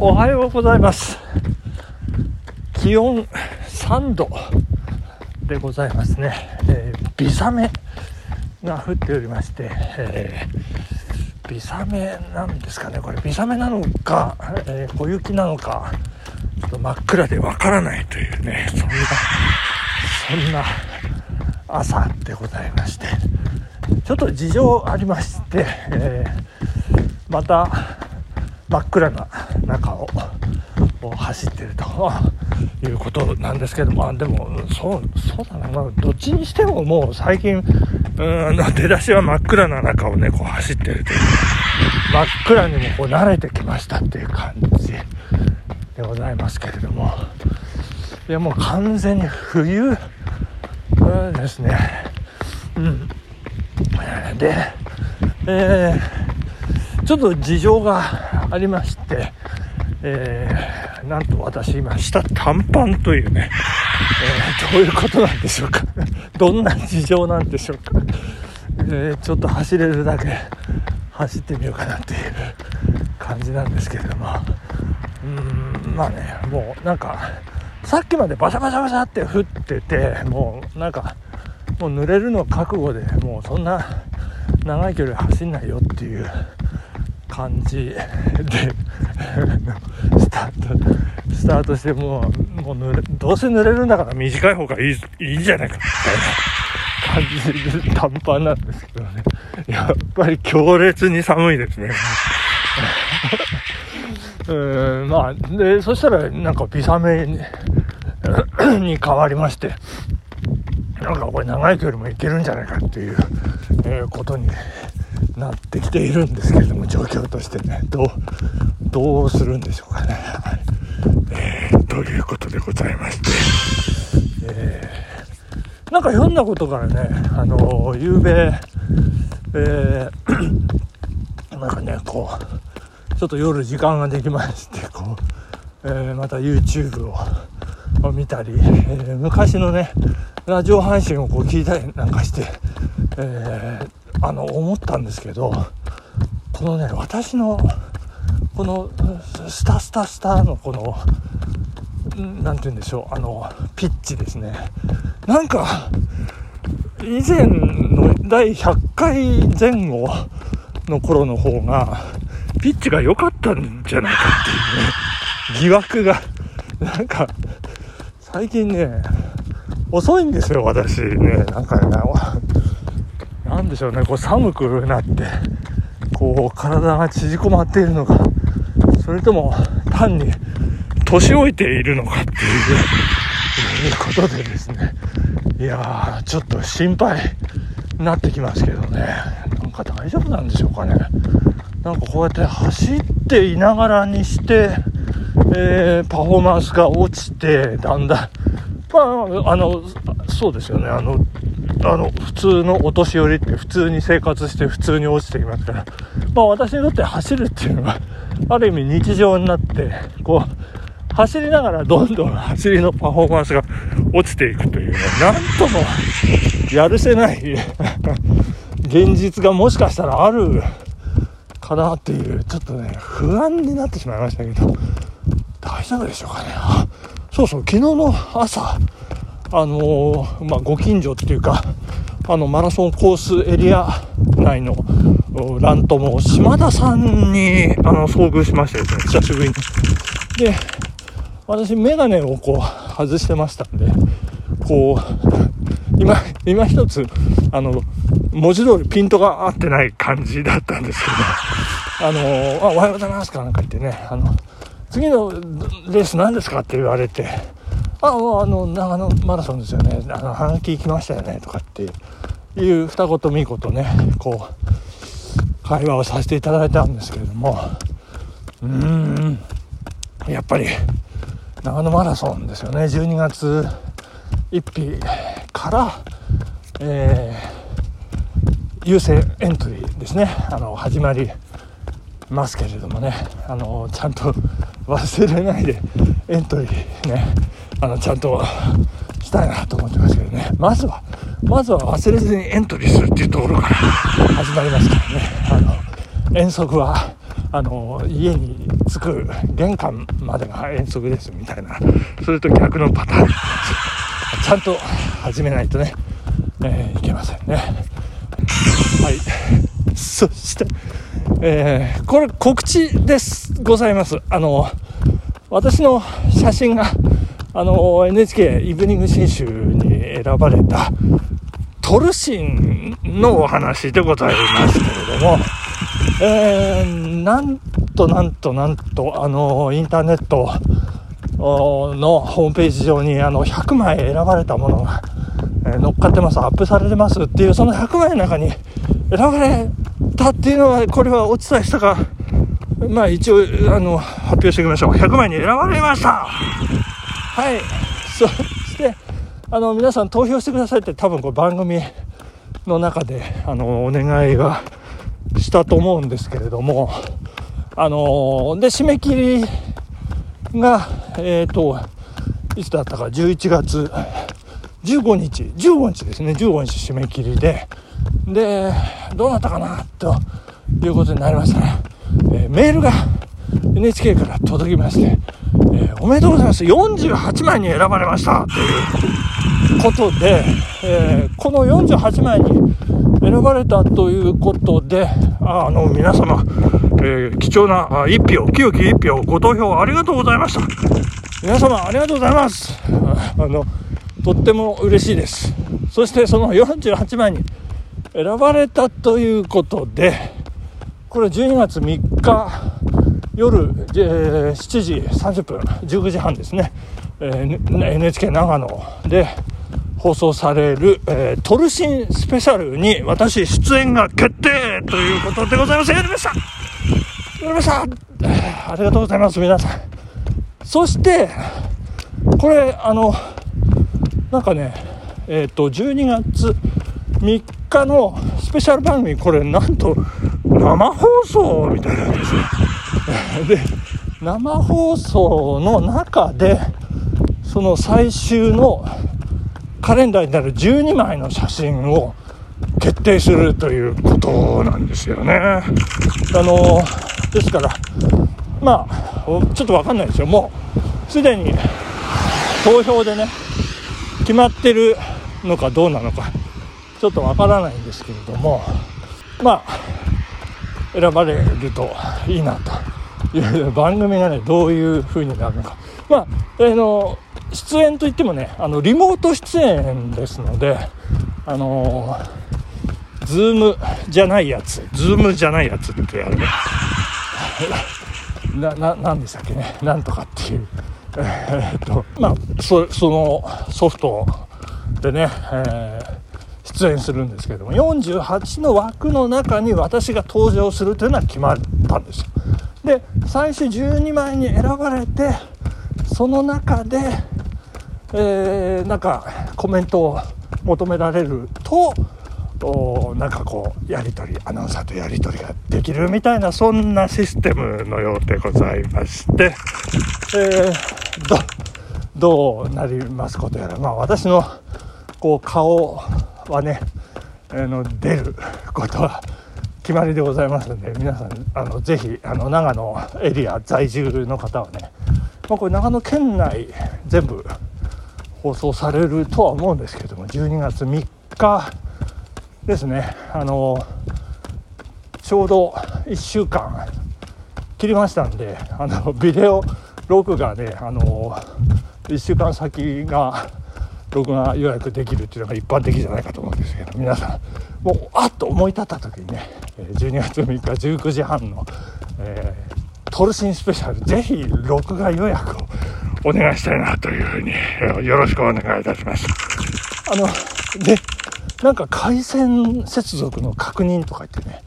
おはようございます。気温3度でございますね、えー、微雨が降っておりまして、えー、微雨なんですかね。これ微雨なのか、えー、小雪なのかちょっと真っ暗でわからないというねそんなそんな朝でございましてちょっと事情ありまして、えー、また真っ暗な中を走ってるということなんですけども、あでもそうそうだな、まあ、どっちにしてももう最近うん出だしは真っ暗な中をねこう走ってるという。真っ暗にもこう慣れてきましたっていう感じでございますけれども。いやもう完全に冬うんですね。うん。でえー、ちょっと事情がありましてえー、なんと私今下短パンというね、えー、どういうことなんでしょうか。どんな事情なんでしょうか、えー、ちょっと走れるだけ走ってみようかなっていう感じなんですけれども。うんまあねもうなんかさっきまでバシャバシャバシャって降っててもうなんかもう濡れるの覚悟でもうそんな長い距離走んないよっていう感じ。でスタートスタートしてもうもう濡れどうせ濡れるんだから短い方がいいいいじゃないかみたいな感じで短パンなんですけどね。やっぱり強烈に寒いですね。うんまあでそしたらなんか微雨に に変わりましてなんかこれ長い距離もいけるんじゃないかっていう、えー、ことになってきているんですけれども状況としてねどうどうするんでしょうかね、はい。えー、ということでございまして、えー、なんかひょんなことからねあの夕べえー、なんかねこうちょっと夜時間ができましてこう、えー、また YouTube を見たり、えー、昔のねラジオ配信をこう聞いたりなんかして、えーあの思ったんですけどこのね私のこのスタスタスタのこの何て言うんでしょうあのピッチですね。なんか以前の第100回前後の頃の方がピッチが良かったんじゃないかっていうね疑惑がなんか最近ね遅いんですよ私ね。なんかねなんでしょうね。こう寒くなってこう体が縮こまっているのか。それとも単に年老いているのかっていうことでですね。いやーちょっと心配になってきますけどね。なんか大丈夫なんでしょうかね。なんかこうやって走っていながらにして、えー、パフォーマンスが落ちてだんだんまああのそうですよね。あのあの、普通のお年寄りって普通に生活して普通に落ちてきますから、まあ私にとって走るっていうのは、ある意味日常になって、こう、走りながらどんどん走りのパフォーマンスが落ちていくというね、なんともやるせない現実がもしかしたらあるかなっていう、ちょっとね、不安になってしまいましたけど、大丈夫でしょうかね。そうそう、昨日の朝、あのー、まあ、ご近所っていうか、あの、マラソンコースエリア内のラントも島田さんに、あの、遭遇しましてですね、久しぶりに。で、私、メガネをこう、外してましたんで、こう、今、今一つ、あの、文字通りピントが合ってない感じだったんですけど、あのー、あ、おはようございますかなんか言ってね、あの、次のレース何ですかって言われて、ああの長野マラソンですよね。あの半期行きましたよねとかっていう二言三言ねこう会話をさせていただいたんですけれども。うーん。やっぱり長野マラソンですよね。12月1日から、えー、優勢エントリーですね。あの始まりますけれどもね。あのちゃんと忘れないでエントリーねあのちゃんとしたいなと思ってますけどね。まずはまずは忘れずにエントリーするっていうところから始まりますからね。あの遠足はあの家に着く玄関までが遠足ですみたいな。それと逆のパターン。ちゃんと始めないとね、えー、いけませんね。はい。そしてえー、これ告知です。ございます。あの私の写真があの NHK イブニング新集に選ばれたトルシンのお話でございますけれども、えー、なんとなんとなんとあのインターネットのホームページ上にあの100枚選ばれたものが、えー、乗っかってますアップされてますっていうその100枚の中に選ばれたっていうのはこれはお伝えしたかまあ一応あの発表しておきましょう。100枚に選ばれました。はい。そしてあの皆さん投票してくださいって多分これ番組の中であのお願いがしたと思うんですけれどもあので締め切りがえっ、ー、といつだったか11月15日15日ですね。15日締め切りで。でどうなったかなということになりましたね、メールが NHK から届きまして、えー、おめでとうございます。48枚に選ばれました。ということで、えー、この48枚に選ばれたということであの皆様、えー、貴重な1票清き1票ご投票ありがとうございました。皆様ありがとうございます。あのとっても嬉しいです。そしてその48枚に選ばれたということでこれ12月3日夜、えー、7時30分19時半ですね、えー、NHK 長野で放送される、えー、トルシンスペシャルに私出演が決定ということでございます。やりましたやりましたありがとうございます皆さん。そしてこれあのなんかねえっ、ー、と12月3日のスペシャル番組これなんと生放送みたいなんですよ。で生放送の中でその最終のカレンダーになる12枚の写真を決定するということなんですよね。あのですからまあちょっと分かんないですよ。もうすでに投票でね決まってるのかどうなのかちょっとわからないんですけれども。まあ選ばれるといいなという番組がねどういう風になるのか。まあ、えー、の出演といってもねあのリモート出演ですのであの、 Zoom じゃないやつ Zoom じゃないやつってやるね。なななんでしたっけね。なんとかっていう。え、っとまあそそのソフトでね、えー出演するんですけども48の枠の中に私が登場するというのは決まったんですよ。で最終12枚に選ばれてその中で、えー、なんかコメントを求められるとおなんかこうやり取りアナウンサーとやり取りができるみたいなそんなシステムのようでございまして、えー、どどうなりますことやら。まあ私のこう顔はねあの出ることは決まりでございますんで皆さんあのぜひあの長野エリア在住の方はね、まあ、これ長野県内全部放送されるとは思うんですけども12月3日ですね。あのちょうど1週間切りましたんであのビデオ録画であの1週間先が録画予約できるっていうのが一般的じゃないかと思うんですけど皆さんもうあっと思い立った時にね12月3日19時半の、えー、トルシンスペシャルぜひ録画予約をお願いしたいなというふうに、よろしくお願いいたします。あのでなんか回線接続の確認とか言ってね、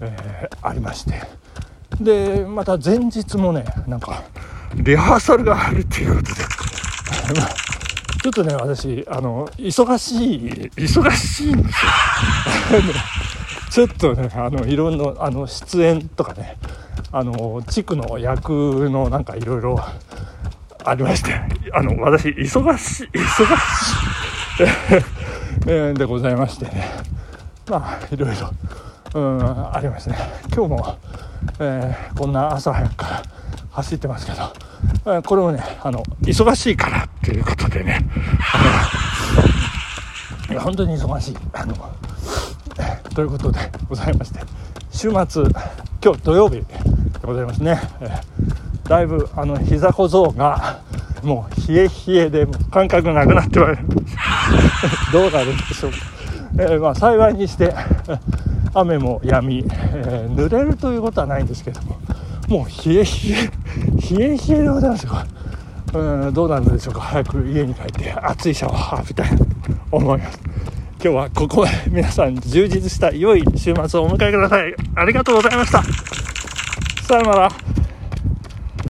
えー、ありまして。でまた前日もねなんかリハーサルがあるっていうことで。ちょっとね、私、あの、忙しい、忙しいんですよ。ちょっとね、あの、いろんな、あの、出演とかね、あの、地区の役のなんかいろいろありまして、あの、私、忙しい、忙しい でございましてね、まあ、いろいろ、うん、ありますね。今日も、えー、こんな朝早くから走ってますけど、えー、これもねあの忙しいからっていうことでね。本当に忙しい。あの、えー、ということでございまして週末今日土曜日でございますね、えー、だいぶあの膝小僧がもう冷え冷えで感覚なくなってまいる どうなるんでしょうか、えー、まあ幸いにして雨も止み、えー、濡れるということはないんですけどももう冷え冷え冷え冷えでございますよ。うんどうなるんでしょうか。早く家に帰って熱いシャワー浴びたいと思います。今日はここまで皆さん充実した良い週末をお迎えください。ありがとうございました。さよなら。